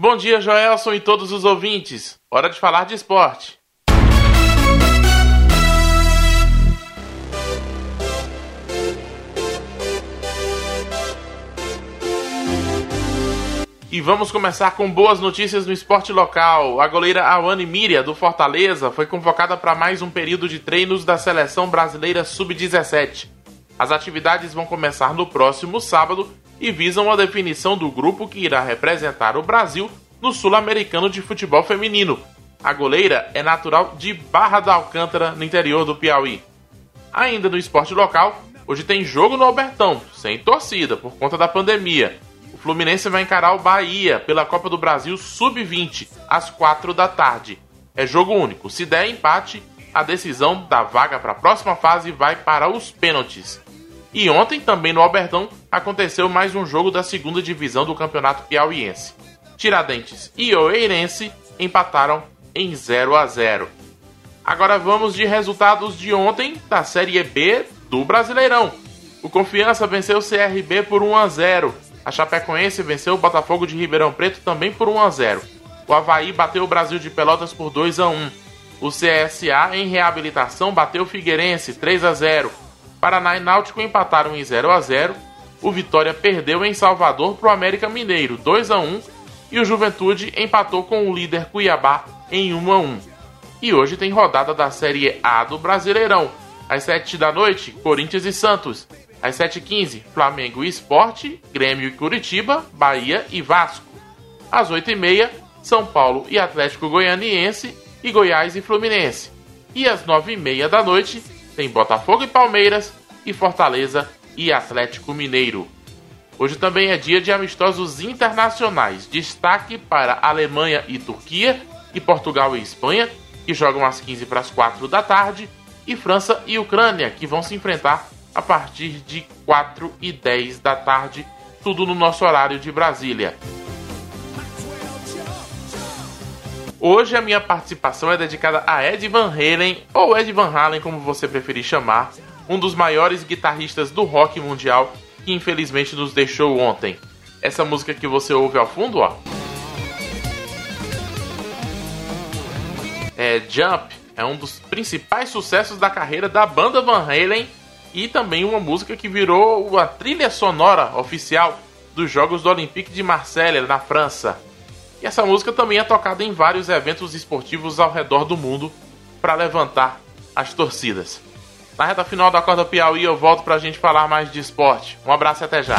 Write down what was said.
Bom dia, Joelson e todos os ouvintes. Hora de falar de esporte. E vamos começar com boas notícias no esporte local. A goleira Awane Miria, do Fortaleza, foi convocada para mais um período de treinos da seleção brasileira sub-17. As atividades vão começar no próximo sábado e visam a definição do grupo que irá representar o Brasil no Sul-Americano de Futebol Feminino. A goleira é natural de Barra da Alcântara, no interior do Piauí. Ainda no esporte local, hoje tem jogo no Albertão, sem torcida por conta da pandemia. O Fluminense vai encarar o Bahia pela Copa do Brasil Sub-20, às 4 da tarde. É jogo único. Se der empate, a decisão da vaga para a próxima fase vai para os pênaltis. E ontem, também no Albertão, aconteceu mais um jogo da segunda divisão do Campeonato Piauiense. Tiradentes e Oeirense empataram em 0 a 0. Agora vamos de resultados de ontem da Série B do Brasileirão. O Confiança venceu o CRB por 1 a 0 a Chapecoense venceu o Botafogo de Ribeirão Preto também por 1 a 0. O Havaí bateu o Brasil de Pelotas por 2 a 1. O CSA em reabilitação bateu o Figueirense 3 a 0. Paraná e Náutico empataram em 0 a 0. O Vitória perdeu em Salvador para o América Mineiro 2 a 1 e o Juventude empatou com o líder Cuiabá em 1 a 1. E hoje tem rodada da Série A do Brasileirão. Às 7 da noite, Corinthians e Santos. Às 7h15, Flamengo e Esporte, Grêmio e Curitiba, Bahia e Vasco. Às 8h30, São Paulo e Atlético Goianiense e Goiás e Fluminense. E às 9h30 da noite, tem Botafogo e Palmeiras e Fortaleza e Atlético Mineiro. Hoje também é dia de amistosos internacionais. Destaque para Alemanha e Turquia, e Portugal e Espanha, que jogam às 15 para as 4 da tarde, e França e Ucrânia, que vão se enfrentar a partir de 4 e 10 da tarde, tudo no nosso horário de Brasília. Hoje a minha participação é dedicada a Ed Van Halen, ou Ed Van Halen, como você preferir chamar, um dos maiores guitarristas do rock mundial que infelizmente nos deixou ontem. Essa música que você ouve ao fundo, ó. É Jump, é um dos principais sucessos da carreira da banda Van Halen e também uma música que virou a trilha sonora oficial dos Jogos do Olympique de Marseille, na França. E essa música também é tocada em vários eventos esportivos ao redor do mundo para levantar as torcidas. Na reta final da corda Piauí eu volto para a gente falar mais de esporte. Um abraço e até já.